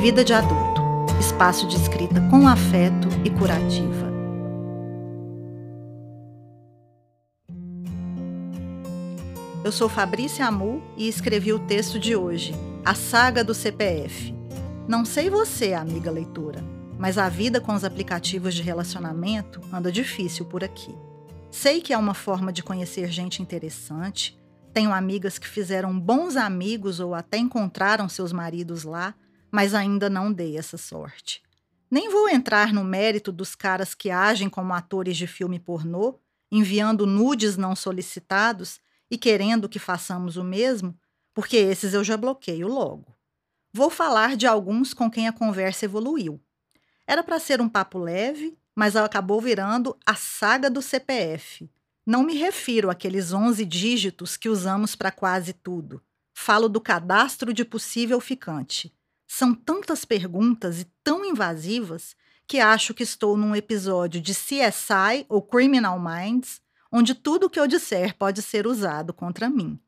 Vida de Adulto espaço de escrita com afeto e curativa. Eu sou Fabrícia Amu e escrevi o texto de hoje, A Saga do CPF. Não sei você, amiga leitora, mas a vida com os aplicativos de relacionamento anda difícil por aqui. Sei que é uma forma de conhecer gente interessante, tenho amigas que fizeram bons amigos ou até encontraram seus maridos lá, mas ainda não dei essa sorte. Nem vou entrar no mérito dos caras que agem como atores de filme pornô, enviando nudes não solicitados e querendo que façamos o mesmo, porque esses eu já bloqueio logo. Vou falar de alguns com quem a conversa evoluiu. Era para ser um papo leve, mas acabou virando a saga do CPF. Não me refiro àqueles 11 dígitos que usamos para quase tudo. Falo do cadastro de possível ficante. São tantas perguntas e tão invasivas que acho que estou num episódio de CSI ou Criminal Minds, onde tudo o que eu disser pode ser usado contra mim.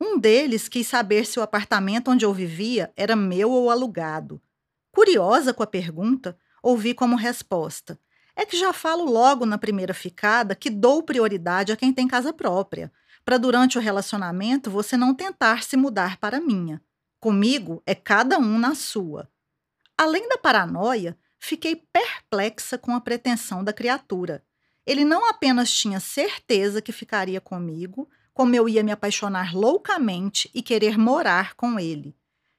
Um deles quis saber se o apartamento onde eu vivia era meu ou alugado. Curiosa com a pergunta, ouvi como resposta: é que já falo logo na primeira ficada que dou prioridade a quem tem casa própria, para durante o relacionamento você não tentar se mudar para minha. Comigo é cada um na sua. Além da paranoia, fiquei perplexa com a pretensão da criatura. Ele não apenas tinha certeza que ficaria comigo, como eu ia me apaixonar loucamente e querer morar com ele.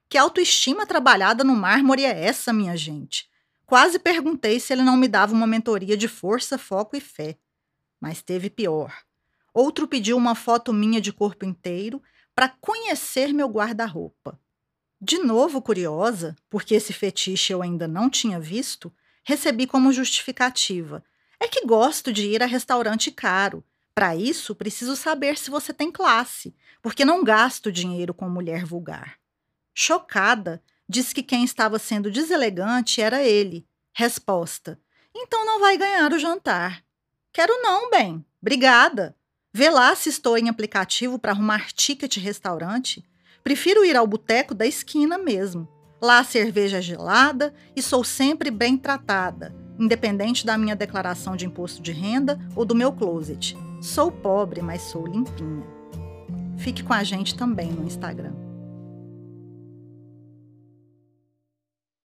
Que autoestima trabalhada no mármore é essa, minha gente? Quase perguntei se ele não me dava uma mentoria de força, foco e fé. Mas teve pior. Outro pediu uma foto minha de corpo inteiro para conhecer meu guarda-roupa. De novo curiosa, porque esse fetiche eu ainda não tinha visto, recebi como justificativa. É que gosto de ir a restaurante caro. Para isso, preciso saber se você tem classe, porque não gasto dinheiro com mulher vulgar. Chocada, disse que quem estava sendo deselegante era ele. Resposta: Então não vai ganhar o jantar. Quero não, bem. Obrigada. Vê lá se estou em aplicativo para arrumar ticket restaurante. Prefiro ir ao boteco da esquina mesmo. Lá a cerveja é gelada e sou sempre bem tratada, independente da minha declaração de imposto de renda ou do meu closet. Sou pobre, mas sou limpinha. Fique com a gente também no Instagram.